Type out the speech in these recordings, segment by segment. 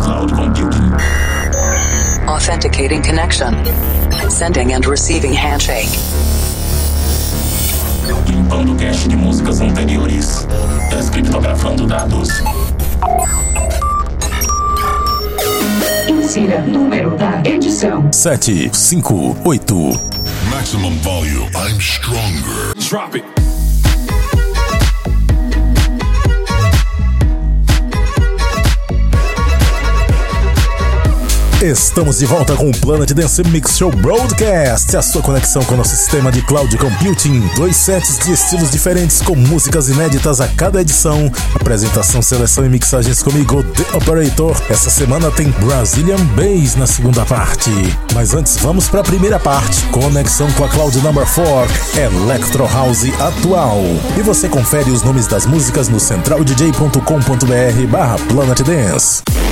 cloud computing. Authenticating connection. Sending and receiving handshake. Limpando cache de músicas anteriores. Descriptografando dados. Insira número da edição: 7, 5, 8. Maximum volume. I'm stronger. Drop it. Estamos de volta com o Planet Dance Mix Show Broadcast, a sua conexão com o nosso sistema de cloud computing. Dois sets de estilos diferentes com músicas inéditas a cada edição. Apresentação, seleção e mixagens comigo, The Operator. Essa semana tem Brazilian Bass na segunda parte. Mas antes, vamos para a primeira parte. Conexão com a Cloud Number 4, Electro House atual. E você confere os nomes das músicas no centraldj.com.br barra Planet Dance.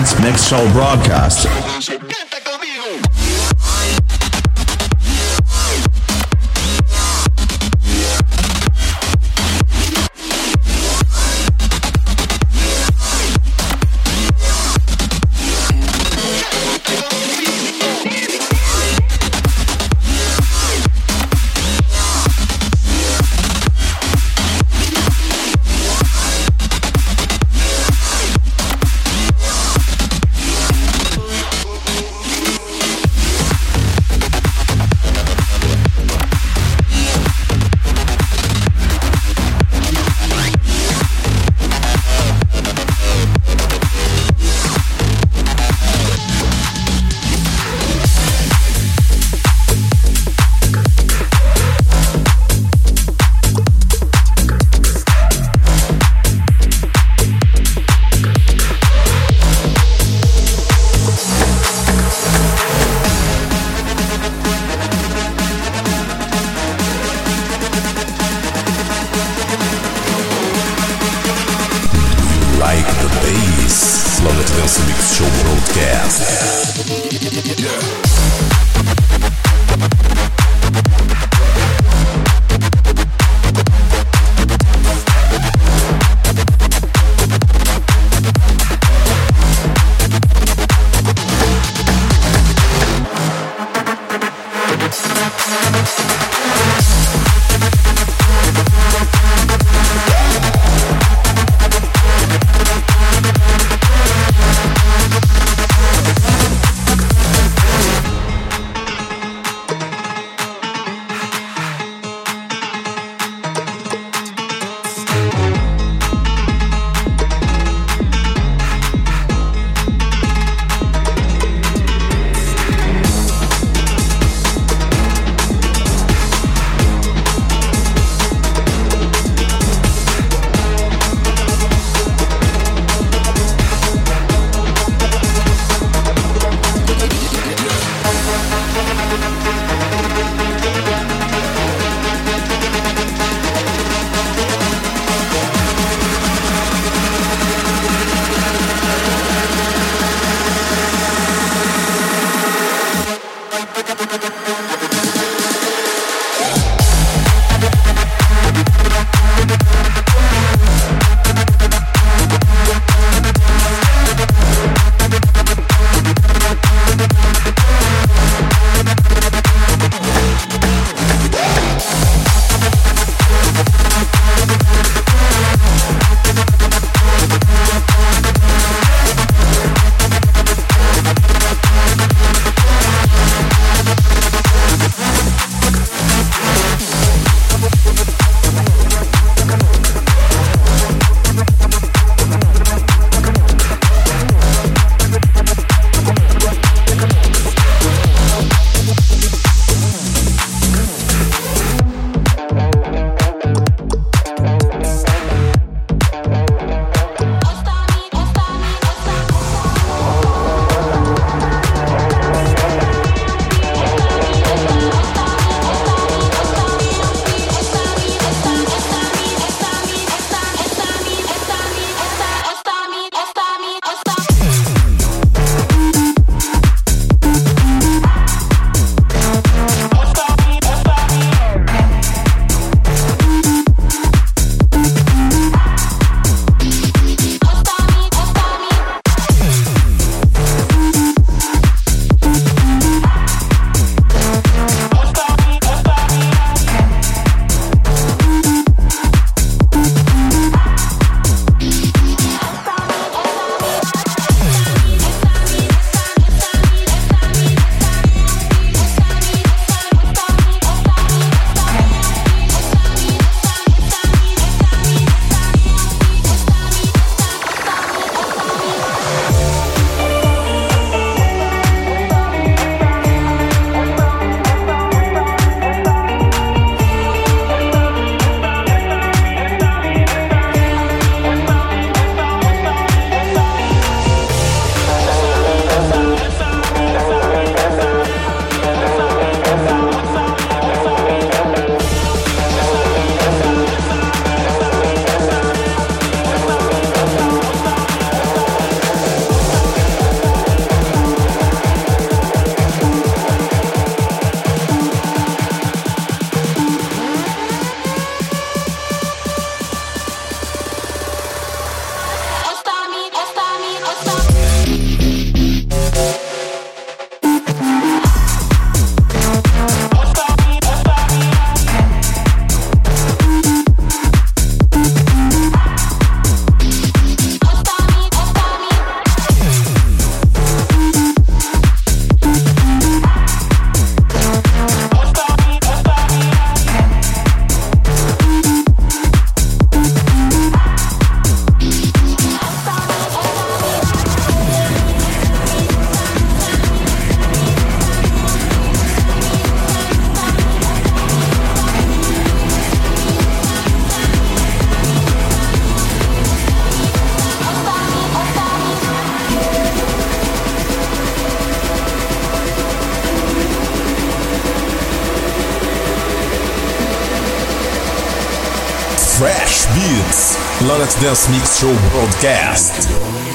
Dance Mix Show broadcast. Fresh Beats, Planet Dance Mix Show Broadcast.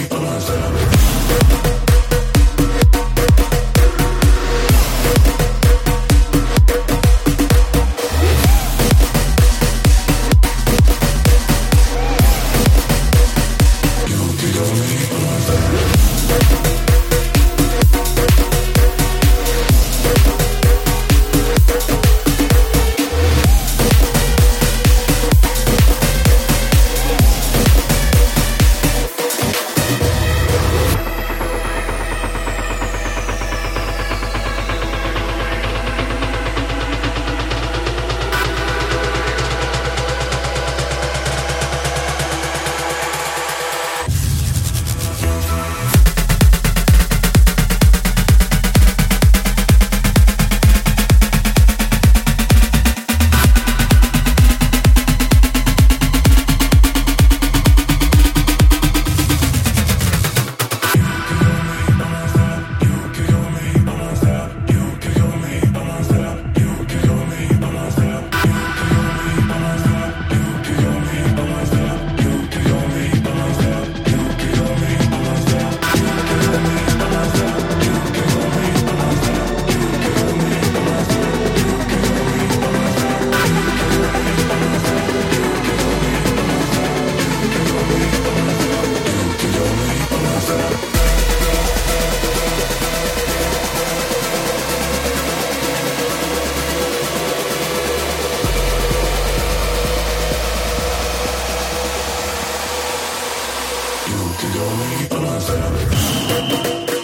Only us.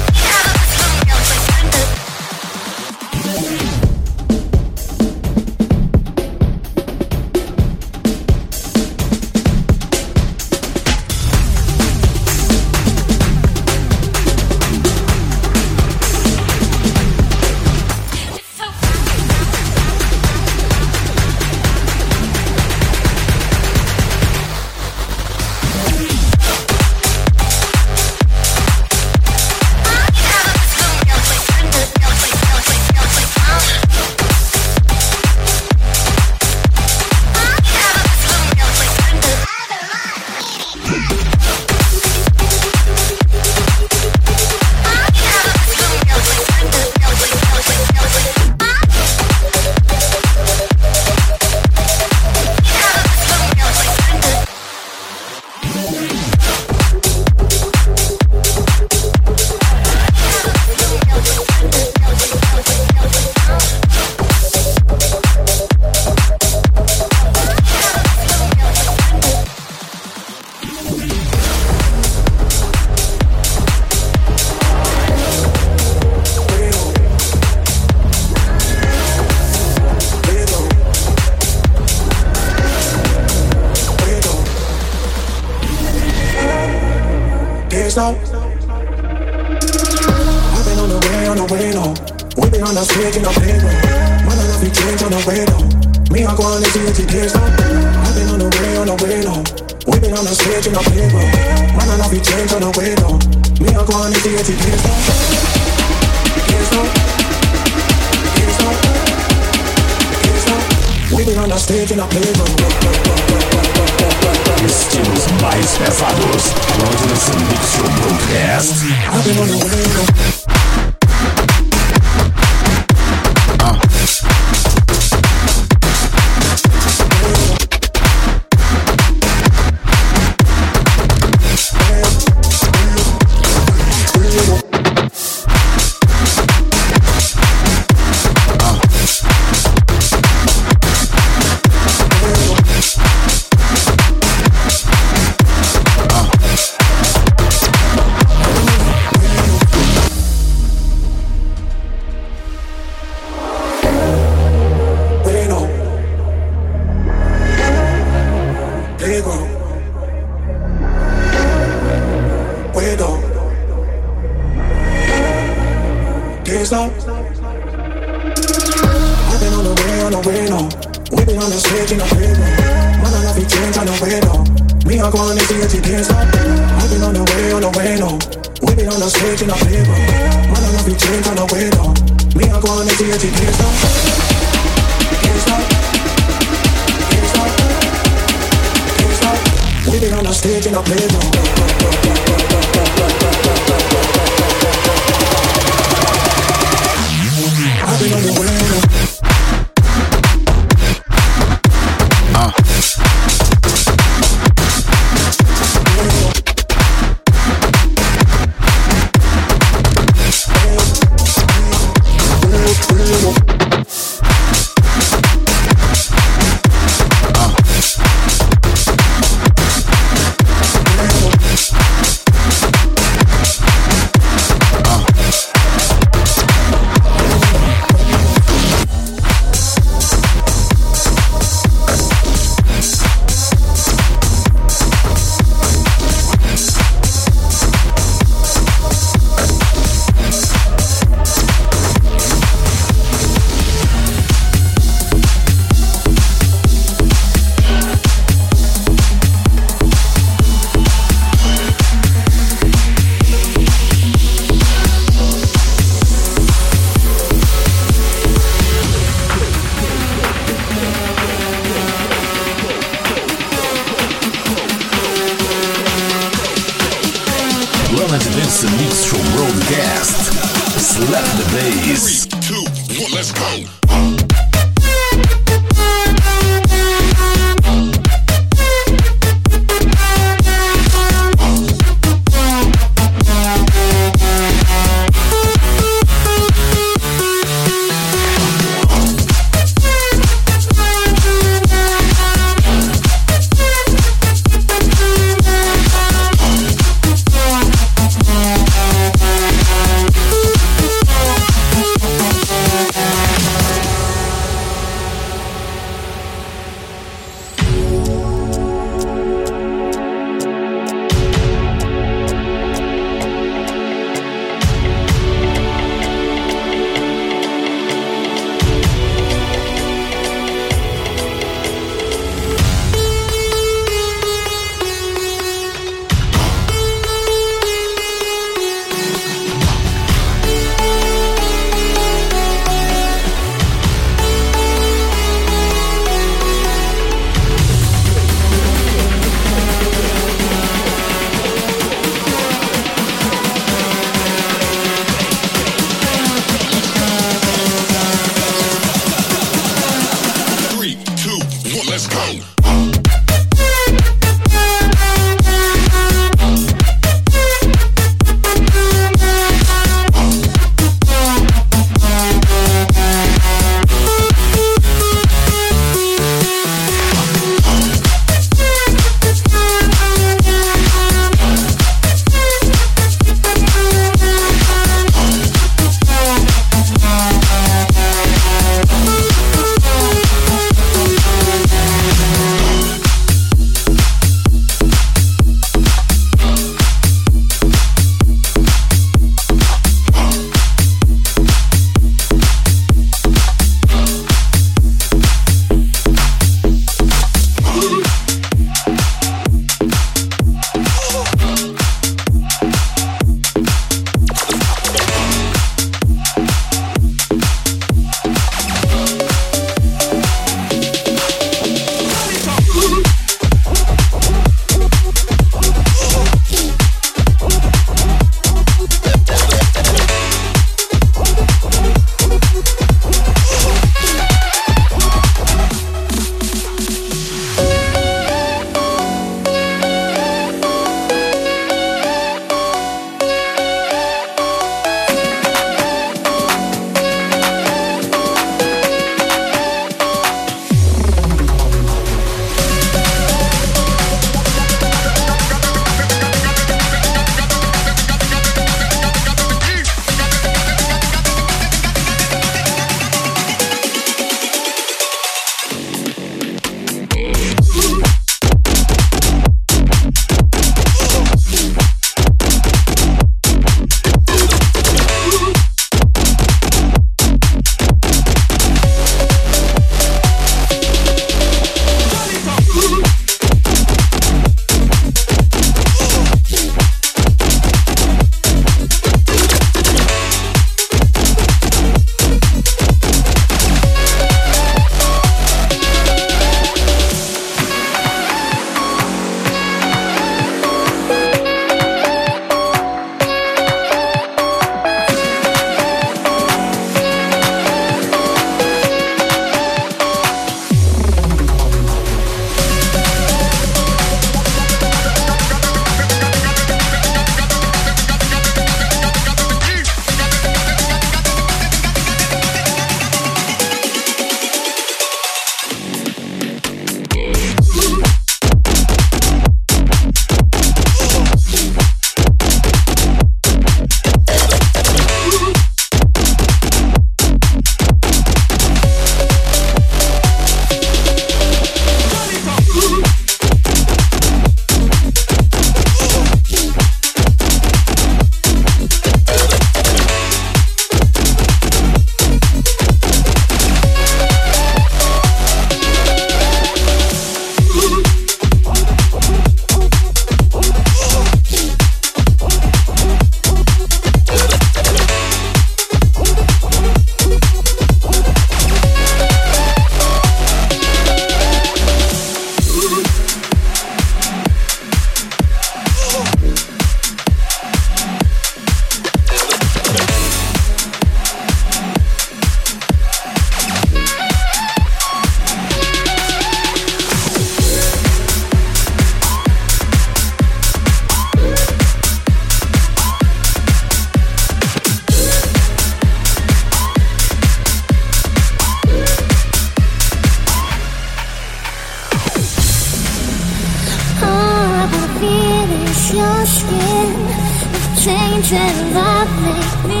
Me.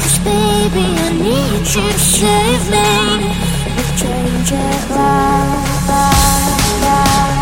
'Cause baby, I need you to save me with change and love. love,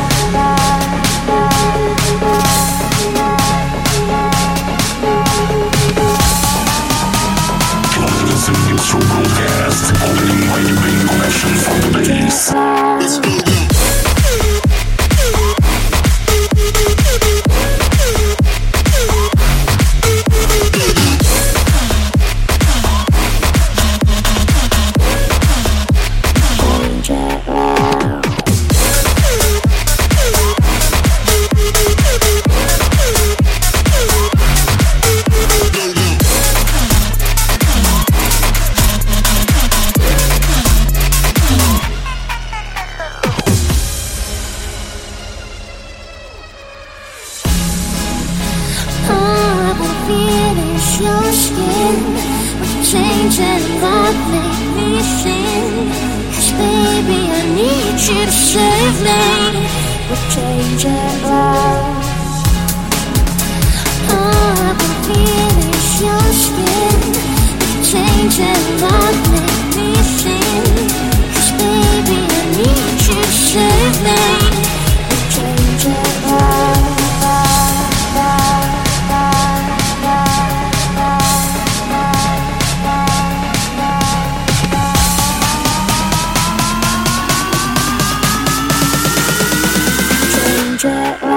hundred.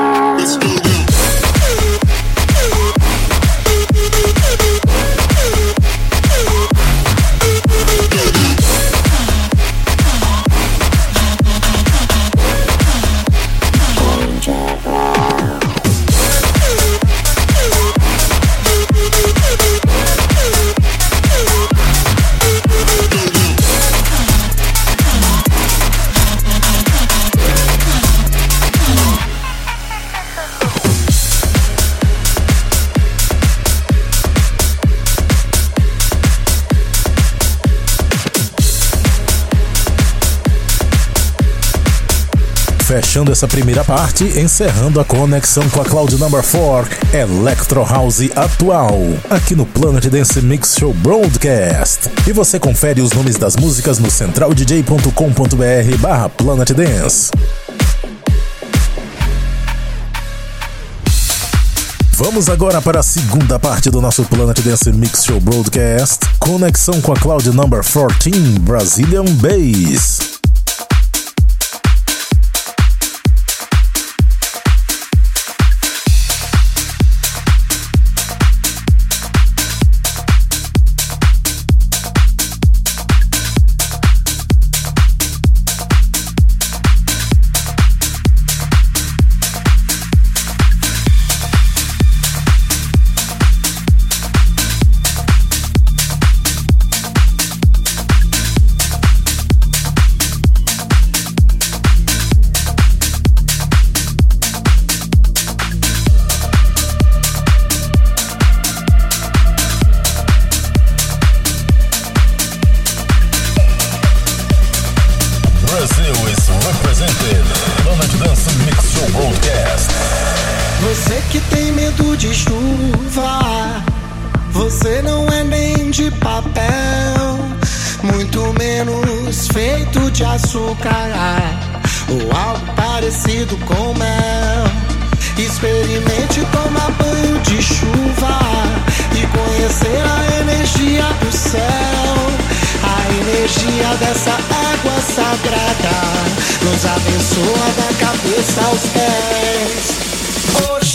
Fechando essa primeira parte, encerrando a conexão com a Cloud Number 4, Electro House atual, aqui no Planet Dance Mix Show Broadcast. E você confere os nomes das músicas no centraldj.com.br barra Planet Dance. Vamos agora para a segunda parte do nosso Planet Dance Mix Show Broadcast, conexão com a Cloud Number 14 Brazilian Bass. De chuva, você não é nem de papel, muito menos feito de açúcar ou algo parecido com mel. Experimente tomar banho de chuva e conhecer a energia do céu. A energia dessa água sagrada nos abençoa da cabeça aos pés. Ô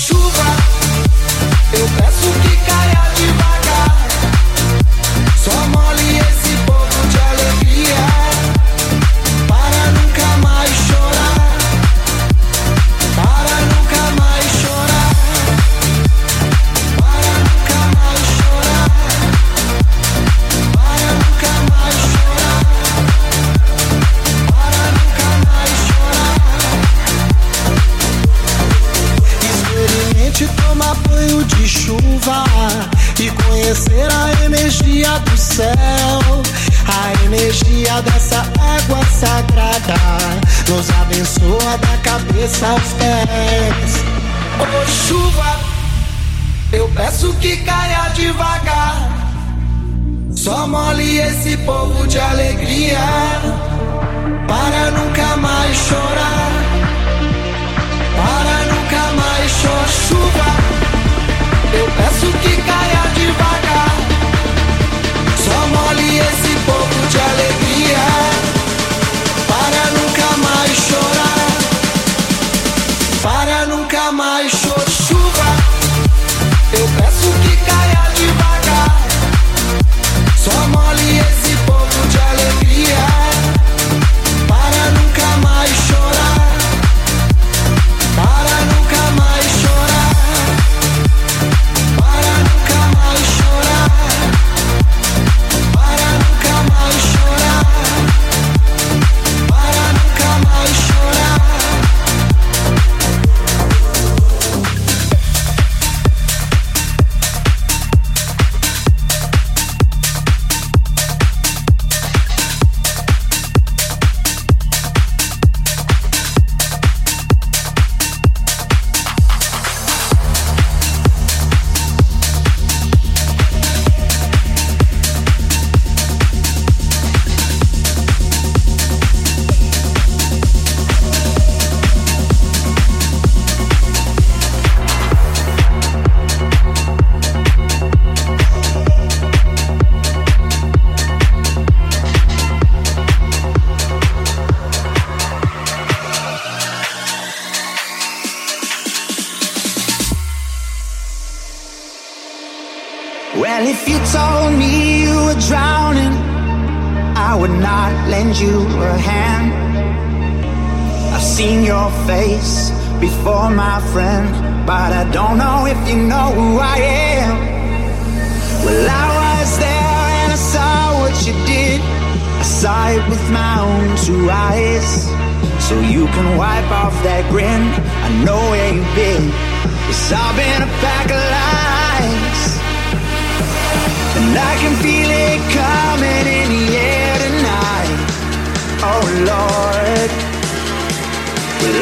mole esse povo de alegria para nunca mais chorar. Para nunca mais chorar chuva. Eu peço que caia devagar. Só mole esse povo de alegria para nunca mais chorar. Para nunca mais chorar.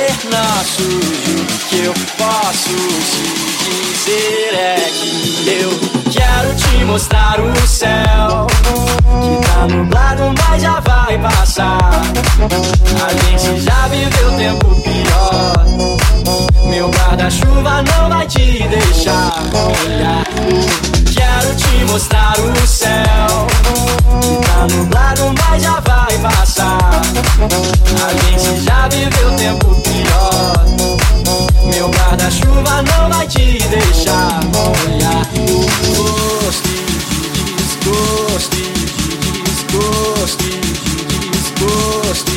Ser nossos, o que eu posso te dizer é que eu quero te mostrar o céu que tá nublado, mas já vai passar. A gente já viveu tempo pior. Meu guarda-chuva não vai te deixar olhar. Quero te mostrar o céu que tá nublado, mas já vai passar. A gente já viveu tempo pior. Meu guarda-chuva não vai te deixar olhar. Gosto de desgosto, de desgosto, de desgosto,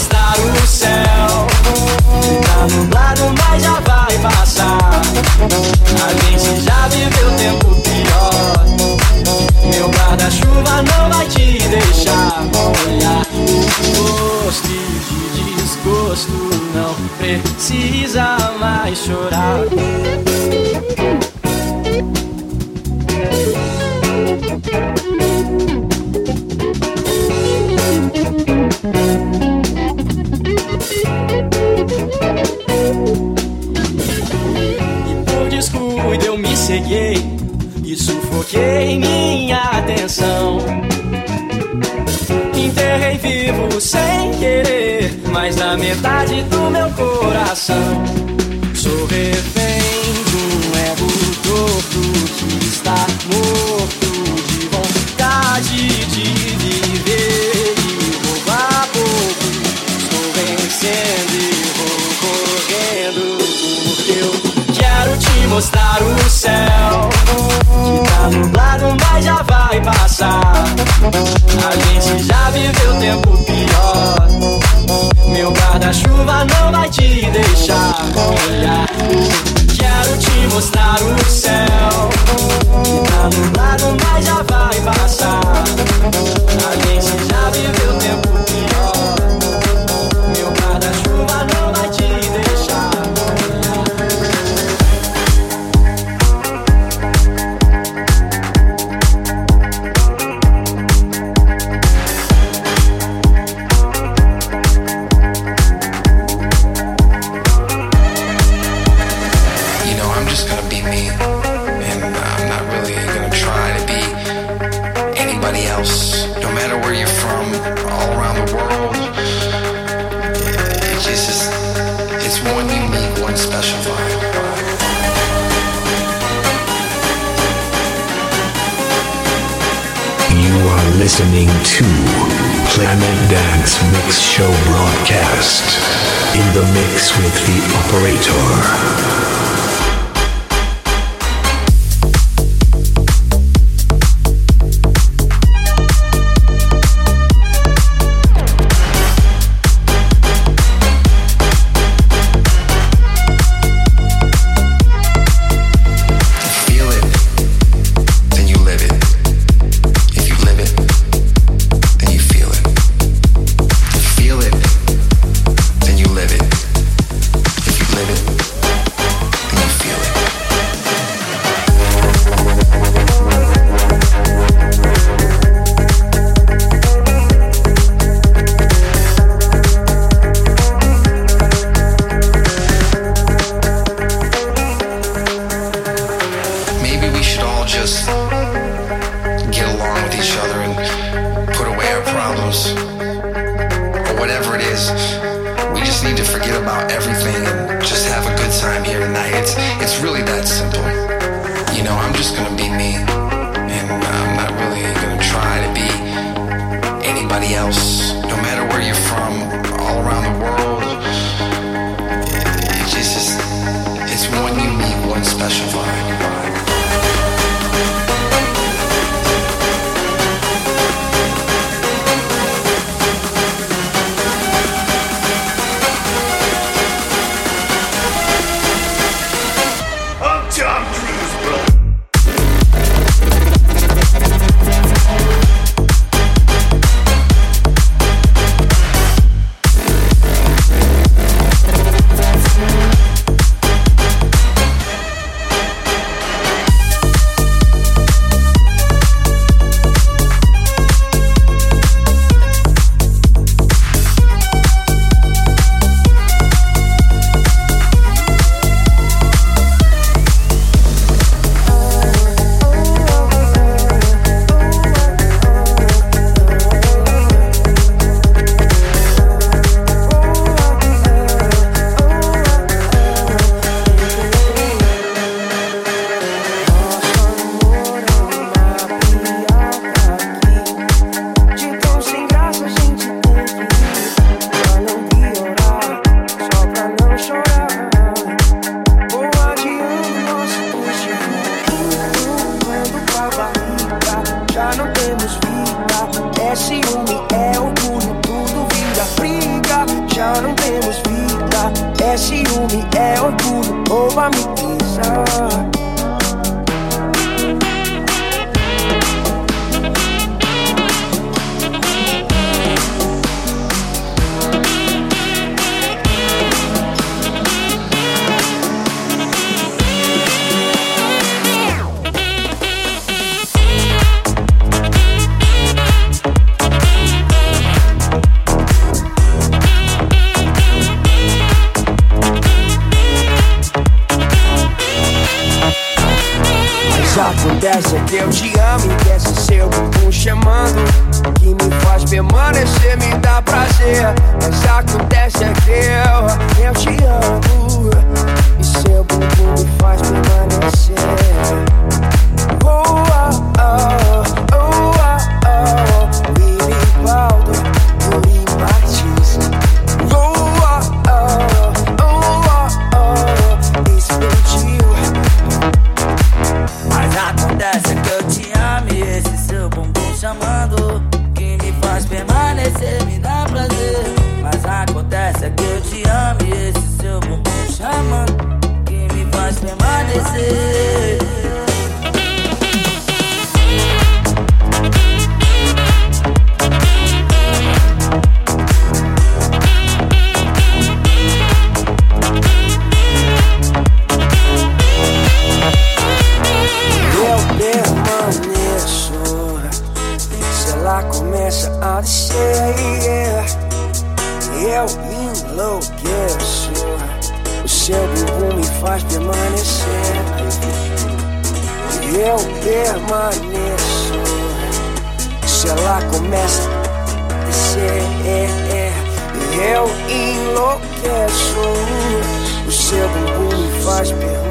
Mostrar o céu. Tá nublado, mas já vai passar. A gente já viveu tempo pior. Meu guarda-chuva não vai te deixar olhar. Gosto de desgosto, não precisa mais chorar. Ceguei e sufoquei minha atenção. Enterrei vivo sem querer, mas na metade do meu coração. Sou refém de um ego torto claro o céu. Que tá nublado, mas já vai passar. A gente já viveu tempo pior. Meu guarda-chuva não vai te deixar olhar Quero te mostrar o céu. Que tá nublado, mas já vai passar. A gente já viveu tempo pior. listening to Planet Dance Mix Show broadcast in the mix with the operator. começa a descer E eu enlouqueço O seu bumbum me faz permanecer E eu permaneço. Se ela começa a descer E eu enlouqueço. O seu bumbum me faz permanecer.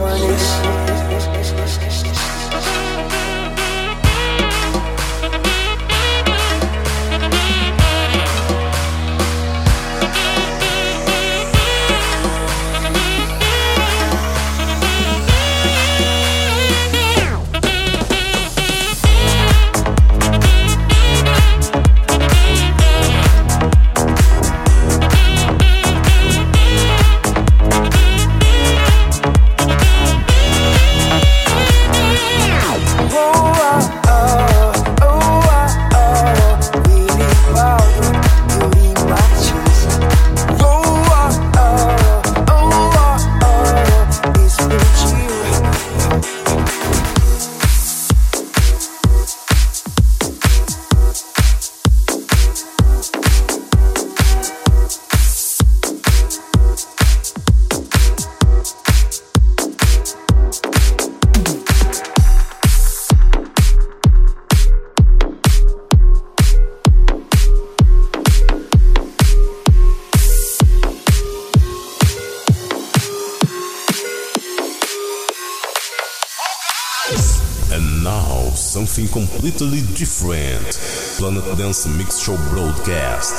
Completely different. Planet Dance Mix Show broadcast.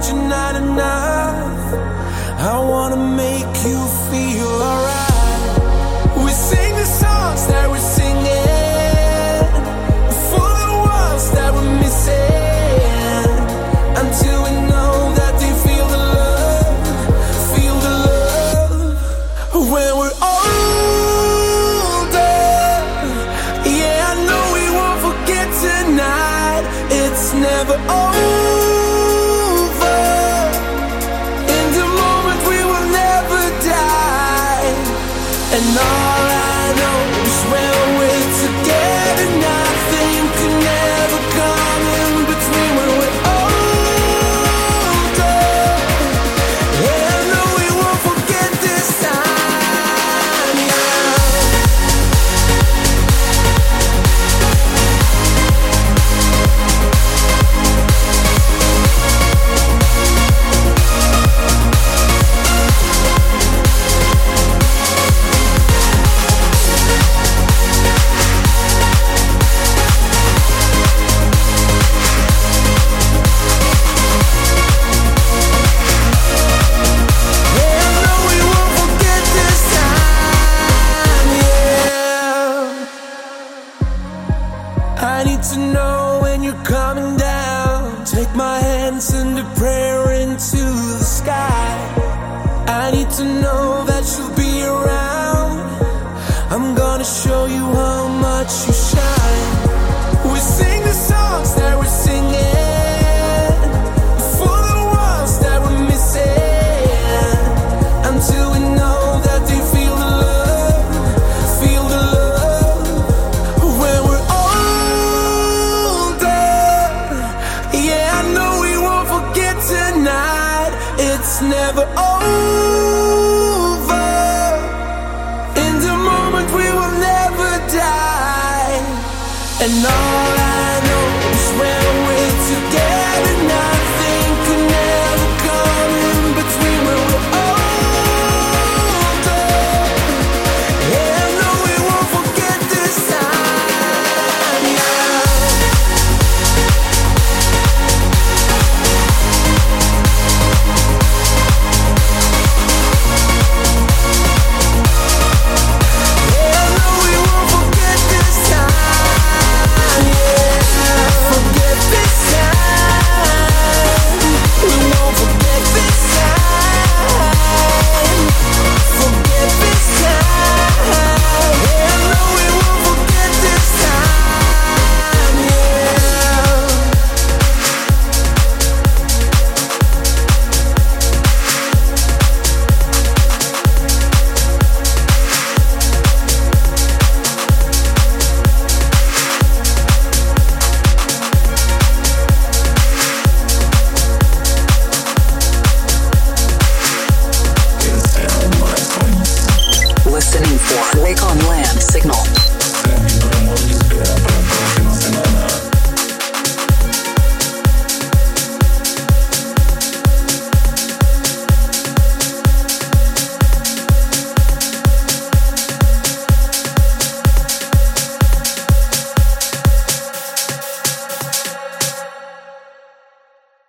That you're not enough, I wanna make you feel alright. We sing the songs that we're And all